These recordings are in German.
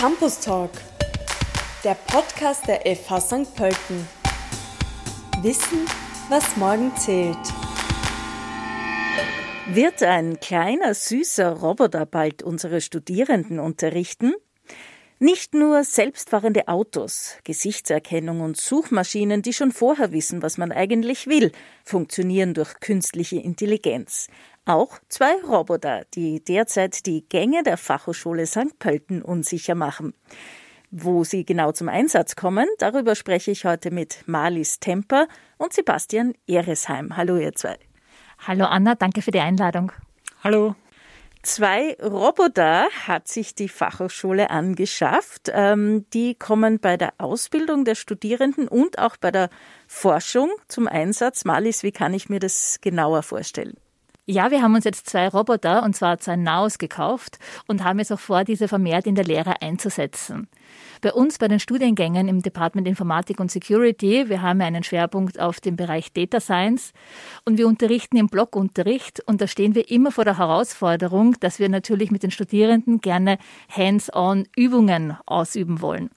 Campus Talk, der Podcast der FH St. Pölten. Wissen, was morgen zählt. Wird ein kleiner, süßer Roboter bald unsere Studierenden unterrichten? Nicht nur selbstfahrende Autos, Gesichtserkennung und Suchmaschinen, die schon vorher wissen, was man eigentlich will, funktionieren durch künstliche Intelligenz. Auch zwei Roboter, die derzeit die Gänge der Fachhochschule St. Pölten unsicher machen. Wo sie genau zum Einsatz kommen, darüber spreche ich heute mit Marlies Temper und Sebastian Eresheim. Hallo ihr zwei. Hallo Anna, danke für die Einladung. Hallo. Zwei Roboter hat sich die Fachhochschule angeschafft. Ähm, die kommen bei der Ausbildung der Studierenden und auch bei der Forschung zum Einsatz. Marlies, wie kann ich mir das genauer vorstellen? Ja, wir haben uns jetzt zwei Roboter, und zwar zwei Naus, gekauft und haben jetzt auch vor, diese vermehrt in der Lehre einzusetzen. Bei uns bei den Studiengängen im Department Informatik und Security, wir haben einen Schwerpunkt auf dem Bereich Data Science und wir unterrichten im Blockunterricht und da stehen wir immer vor der Herausforderung, dass wir natürlich mit den Studierenden gerne hands-on Übungen ausüben wollen.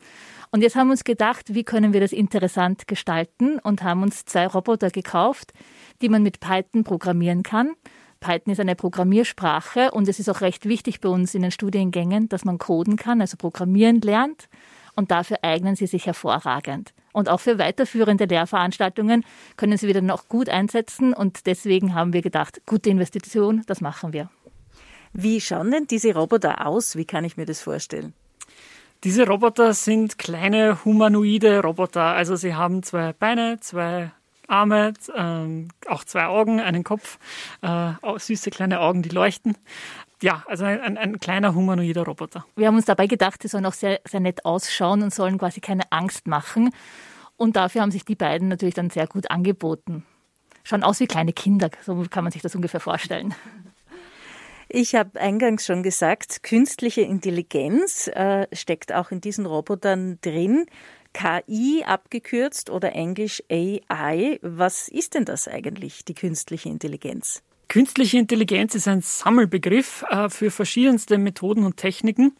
Und jetzt haben wir uns gedacht, wie können wir das interessant gestalten und haben uns zwei Roboter gekauft, die man mit Python programmieren kann. Python ist eine Programmiersprache und es ist auch recht wichtig bei uns in den Studiengängen, dass man coden kann, also programmieren lernt und dafür eignen sie sich hervorragend. Und auch für weiterführende Lehrveranstaltungen können sie wieder noch gut einsetzen und deswegen haben wir gedacht, gute Investition, das machen wir. Wie schauen denn diese Roboter aus? Wie kann ich mir das vorstellen? Diese Roboter sind kleine humanoide Roboter. Also sie haben zwei Beine, zwei Arme, äh, auch zwei Augen, einen Kopf, äh, süße kleine Augen, die leuchten ja, also ein, ein, kleiner humanoider Roboter. Wir haben uns dabei gedacht, die sollen auch sehr, sehr nett ausschauen und sollen quasi keine Angst machen. Und dafür haben sich die beiden natürlich dann sehr gut angeboten. Schauen aus wie kleine Kinder, so kann man sich das ungefähr vorstellen. Ich habe eingangs schon gesagt, künstliche Intelligenz äh, steckt auch in diesen Robotern drin. KI abgekürzt oder englisch AI. Was ist denn das eigentlich, die künstliche Intelligenz? Künstliche Intelligenz ist ein Sammelbegriff äh, für verschiedenste Methoden und Techniken,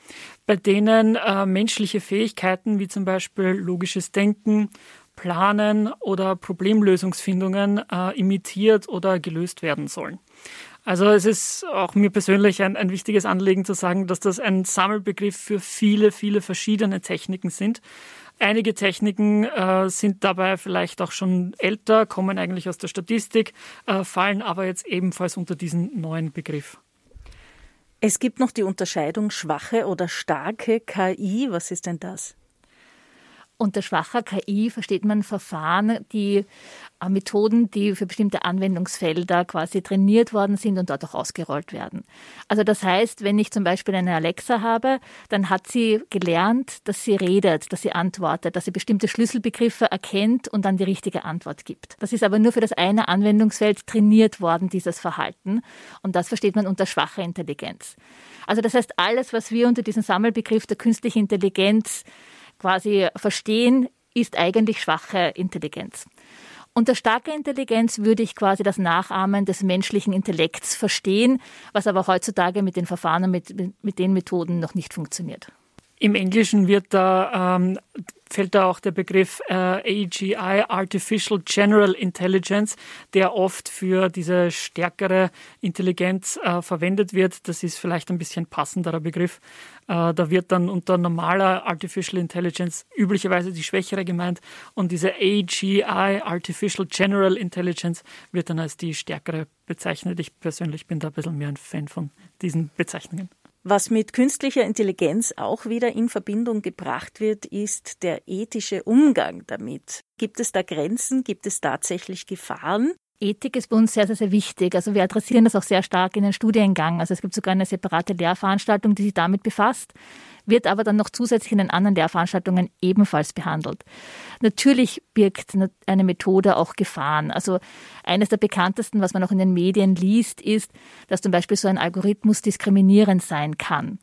bei denen äh, menschliche Fähigkeiten wie zum Beispiel logisches Denken, Planen oder Problemlösungsfindungen äh, imitiert oder gelöst werden sollen. Also es ist auch mir persönlich ein, ein wichtiges Anliegen zu sagen, dass das ein Sammelbegriff für viele, viele verschiedene Techniken sind Einige Techniken äh, sind dabei vielleicht auch schon älter, kommen eigentlich aus der Statistik, äh, fallen aber jetzt ebenfalls unter diesen neuen Begriff. Es gibt noch die Unterscheidung schwache oder starke KI. Was ist denn das? Unter schwacher KI versteht man Verfahren, die äh, Methoden, die für bestimmte Anwendungsfelder quasi trainiert worden sind und dort auch ausgerollt werden. Also das heißt, wenn ich zum Beispiel eine Alexa habe, dann hat sie gelernt, dass sie redet, dass sie antwortet, dass sie bestimmte Schlüsselbegriffe erkennt und dann die richtige Antwort gibt. Das ist aber nur für das eine Anwendungsfeld trainiert worden, dieses Verhalten. Und das versteht man unter schwacher Intelligenz. Also das heißt, alles, was wir unter diesem Sammelbegriff der künstlichen Intelligenz quasi verstehen, ist eigentlich schwache Intelligenz. Unter starker Intelligenz würde ich quasi das Nachahmen des menschlichen Intellekts verstehen, was aber heutzutage mit den Verfahren und mit, mit den Methoden noch nicht funktioniert. Im Englischen wird da, ähm, fällt da auch der Begriff äh, AGI, Artificial General Intelligence, der oft für diese stärkere Intelligenz äh, verwendet wird. Das ist vielleicht ein bisschen passenderer Begriff. Äh, da wird dann unter normaler Artificial Intelligence üblicherweise die schwächere gemeint und diese AGI, Artificial General Intelligence, wird dann als die stärkere bezeichnet. Ich persönlich bin da ein bisschen mehr ein Fan von diesen Bezeichnungen. Was mit künstlicher Intelligenz auch wieder in Verbindung gebracht wird, ist der ethische Umgang damit. Gibt es da Grenzen? Gibt es tatsächlich Gefahren? Ethik ist bei uns sehr, sehr, sehr wichtig. Also wir adressieren das auch sehr stark in den Studiengang. Also es gibt sogar eine separate Lehrveranstaltung, die sich damit befasst wird aber dann noch zusätzlich in den anderen Lehrveranstaltungen ebenfalls behandelt. Natürlich birgt eine Methode auch Gefahren. Also eines der bekanntesten, was man auch in den Medien liest, ist, dass zum Beispiel so ein Algorithmus diskriminierend sein kann.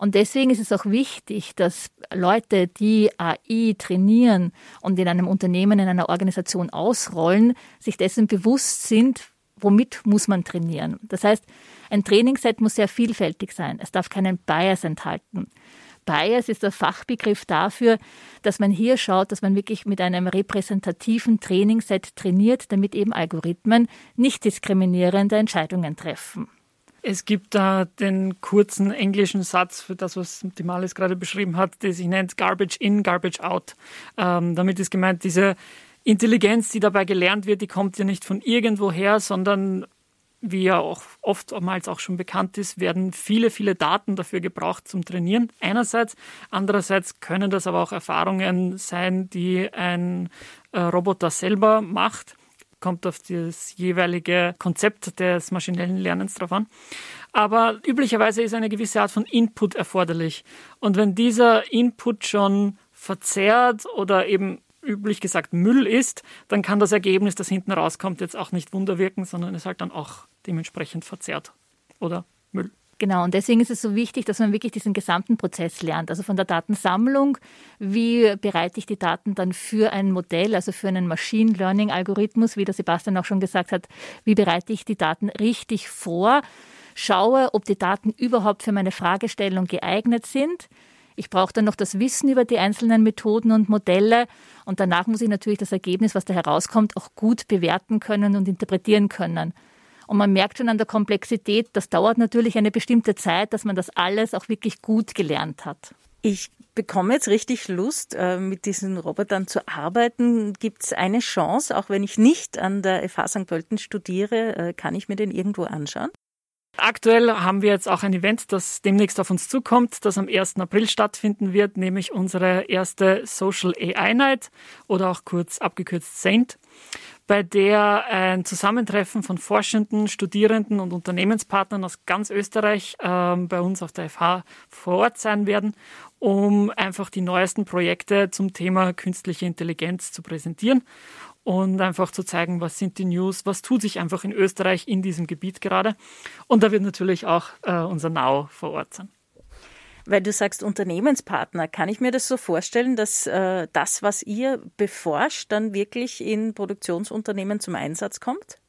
Und deswegen ist es auch wichtig, dass Leute, die AI trainieren und in einem Unternehmen, in einer Organisation ausrollen, sich dessen bewusst sind, womit muss man trainieren. Das heißt, ein Trainingsset muss sehr vielfältig sein. Es darf keinen Bias enthalten. Bias ist der Fachbegriff dafür, dass man hier schaut, dass man wirklich mit einem repräsentativen Trainingsset trainiert, damit eben Algorithmen nicht diskriminierende Entscheidungen treffen. Es gibt da den kurzen englischen Satz für das, was die Malis gerade beschrieben hat, der sich nennt Garbage in, Garbage out. Ähm, damit ist gemeint, diese Intelligenz, die dabei gelernt wird, die kommt ja nicht von irgendwoher, sondern wie ja auch oftmals auch schon bekannt ist, werden viele, viele Daten dafür gebraucht zum Trainieren. Einerseits. Andererseits können das aber auch Erfahrungen sein, die ein äh, Roboter selber macht. Kommt auf das jeweilige Konzept des maschinellen Lernens drauf an. Aber üblicherweise ist eine gewisse Art von Input erforderlich. Und wenn dieser Input schon verzerrt oder eben üblich gesagt Müll ist, dann kann das Ergebnis, das hinten rauskommt, jetzt auch nicht Wunder wirken, sondern ist halt dann auch dementsprechend verzerrt oder Müll. Genau, und deswegen ist es so wichtig, dass man wirklich diesen gesamten Prozess lernt. Also von der Datensammlung, wie bereite ich die Daten dann für ein Modell, also für einen Machine Learning Algorithmus, wie der Sebastian auch schon gesagt hat, wie bereite ich die Daten richtig vor, schaue, ob die Daten überhaupt für meine Fragestellung geeignet sind. Ich brauche dann noch das Wissen über die einzelnen Methoden und Modelle und danach muss ich natürlich das Ergebnis, was da herauskommt, auch gut bewerten können und interpretieren können. Und man merkt schon an der Komplexität, das dauert natürlich eine bestimmte Zeit, dass man das alles auch wirklich gut gelernt hat. Ich bekomme jetzt richtig Lust, äh, mit diesen Robotern zu arbeiten. Gibt es eine Chance, auch wenn ich nicht an der FH St. Pölten studiere, äh, kann ich mir den irgendwo anschauen? Aktuell haben wir jetzt auch ein Event, das demnächst auf uns zukommt, das am 1. April stattfinden wird, nämlich unsere erste Social AI Night oder auch kurz abgekürzt SAINT bei der ein Zusammentreffen von Forschenden, Studierenden und Unternehmenspartnern aus ganz Österreich äh, bei uns auf der FH vor Ort sein werden, um einfach die neuesten Projekte zum Thema künstliche Intelligenz zu präsentieren und einfach zu zeigen, was sind die News, was tut sich einfach in Österreich in diesem Gebiet gerade. Und da wird natürlich auch äh, unser Now vor Ort sein. Weil du sagst Unternehmenspartner, kann ich mir das so vorstellen, dass äh, das, was ihr beforscht, dann wirklich in Produktionsunternehmen zum Einsatz kommt?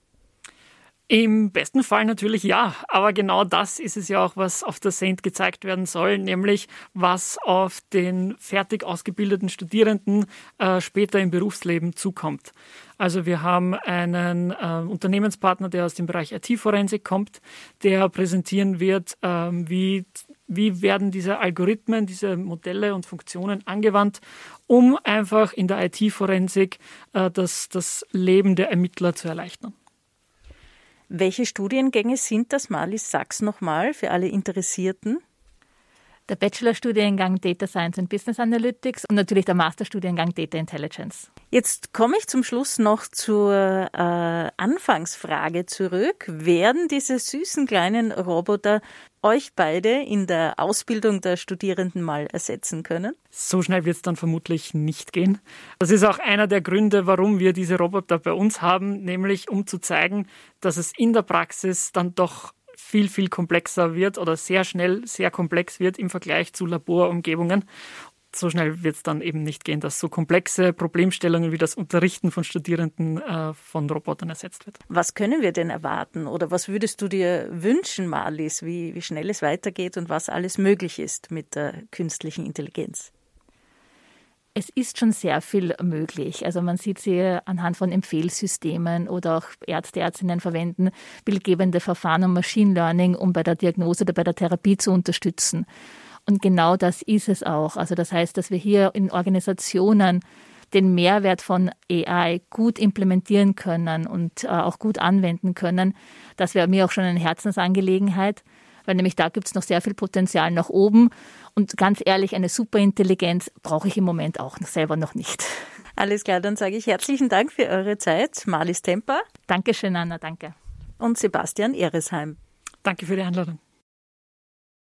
Im besten Fall natürlich ja, aber genau das ist es ja auch, was auf der Saint gezeigt werden soll, nämlich was auf den fertig ausgebildeten Studierenden äh, später im Berufsleben zukommt. Also wir haben einen äh, Unternehmenspartner, der aus dem Bereich IT-Forensik kommt, der präsentieren wird, äh, wie, wie werden diese Algorithmen, diese Modelle und Funktionen angewandt, um einfach in der IT-Forensik äh, das, das Leben der Ermittler zu erleichtern. Welche Studiengänge sind das, Marlies? Sag's nochmal für alle Interessierten. Der Bachelorstudiengang Data Science and Business Analytics und natürlich der Masterstudiengang Data Intelligence. Jetzt komme ich zum Schluss noch zur äh, Anfangsfrage zurück. Werden diese süßen kleinen Roboter euch beide in der Ausbildung der Studierenden mal ersetzen können? So schnell wird es dann vermutlich nicht gehen. Das ist auch einer der Gründe, warum wir diese Roboter bei uns haben, nämlich um zu zeigen, dass es in der Praxis dann doch viel, viel komplexer wird oder sehr schnell sehr komplex wird im Vergleich zu Laborumgebungen so schnell wird es dann eben nicht gehen, dass so komplexe Problemstellungen wie das Unterrichten von Studierenden äh, von Robotern ersetzt wird. Was können wir denn erwarten oder was würdest du dir wünschen, Marlies, wie, wie schnell es weitergeht und was alles möglich ist mit der künstlichen Intelligenz? Es ist schon sehr viel möglich. Also man sieht sie anhand von Empfehlsystemen oder auch Ärzte, Ärztinnen verwenden bildgebende Verfahren und Machine Learning, um bei der Diagnose oder bei der Therapie zu unterstützen. Und genau das ist es auch. Also das heißt, dass wir hier in Organisationen den Mehrwert von AI gut implementieren können und äh, auch gut anwenden können. Das wäre mir auch schon eine Herzensangelegenheit, weil nämlich da gibt es noch sehr viel Potenzial nach oben. Und ganz ehrlich, eine Superintelligenz brauche ich im Moment auch selber noch nicht. Alles klar, dann sage ich herzlichen Dank für eure Zeit. Marlies Temper. Dankeschön, Anna, danke. Und Sebastian Eresheim. Danke für die Einladung.